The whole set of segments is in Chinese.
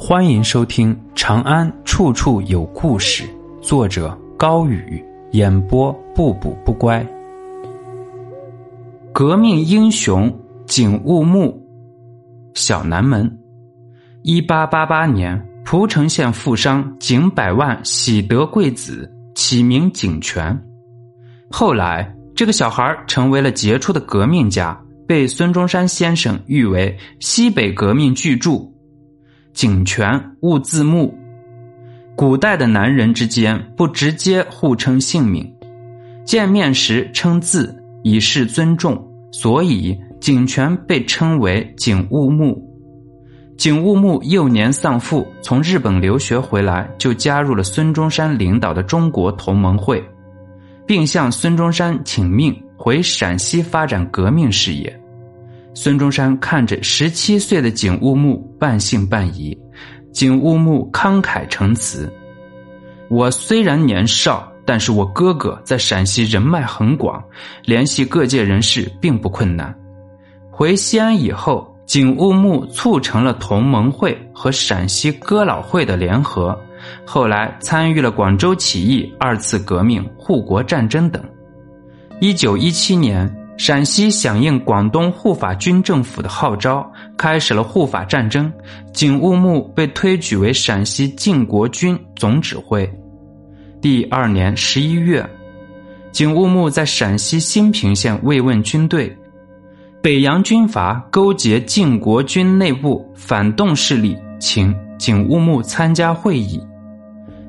欢迎收听《长安处处有故事》，作者高宇，演播不补不乖。革命英雄景物木，小南门。一八八八年，蒲城县富商景百万喜得贵子，起名景泉。后来，这个小孩成为了杰出的革命家，被孙中山先生誉为西北革命巨著。井泉勿字木。古代的男人之间不直接互称姓名，见面时称字以示尊重，所以井泉被称为景物木。景物木幼年丧父，从日本留学回来，就加入了孙中山领导的中国同盟会，并向孙中山请命回陕西发展革命事业。孙中山看着十七岁的景物木，半信半疑。景物木慷慨陈词：“我虽然年少，但是我哥哥在陕西人脉很广，联系各界人士并不困难。”回西安以后，景物木促成了同盟会和陕西哥老会的联合，后来参与了广州起义、二次革命、护国战争等。一九一七年。陕西响应广东护法军政府的号召，开始了护法战争。景物木被推举为陕西靖国军总指挥。第二年十一月，景物木在陕西兴平县慰问军队，北洋军阀勾结靖国军内部反动势力，请景物木参加会议。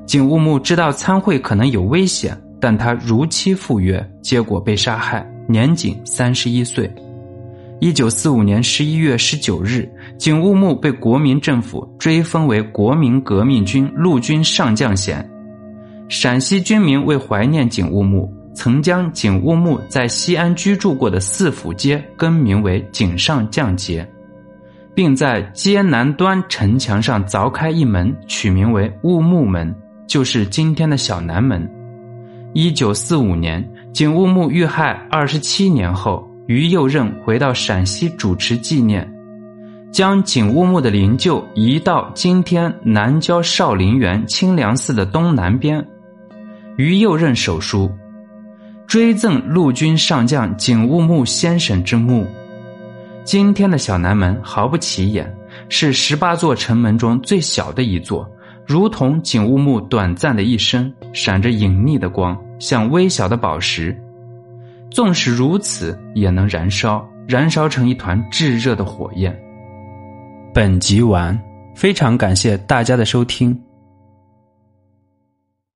景物木知道参会可能有危险，但他如期赴约，结果被杀害。年仅三十一岁。一九四五年十一月十九日，景物木被国民政府追封为国民革命军陆军上将衔。陕西军民为怀念景物木，曾将景物木在西安居住过的四府街更名为景上将街，并在街南端城墙上凿开一门，取名为物木门，就是今天的小南门。一九四五年。景物木遇害二十七年后，于右任回到陕西主持纪念，将景物木的灵柩移到今天南郊少林园清凉寺的东南边。于右任手书，追赠陆军上将景物木先生之墓。今天的小南门毫不起眼，是十八座城门中最小的一座，如同景物木短暂的一生，闪着隐匿的光。像微小的宝石，纵使如此，也能燃烧，燃烧成一团炙热的火焰。本集完，非常感谢大家的收听。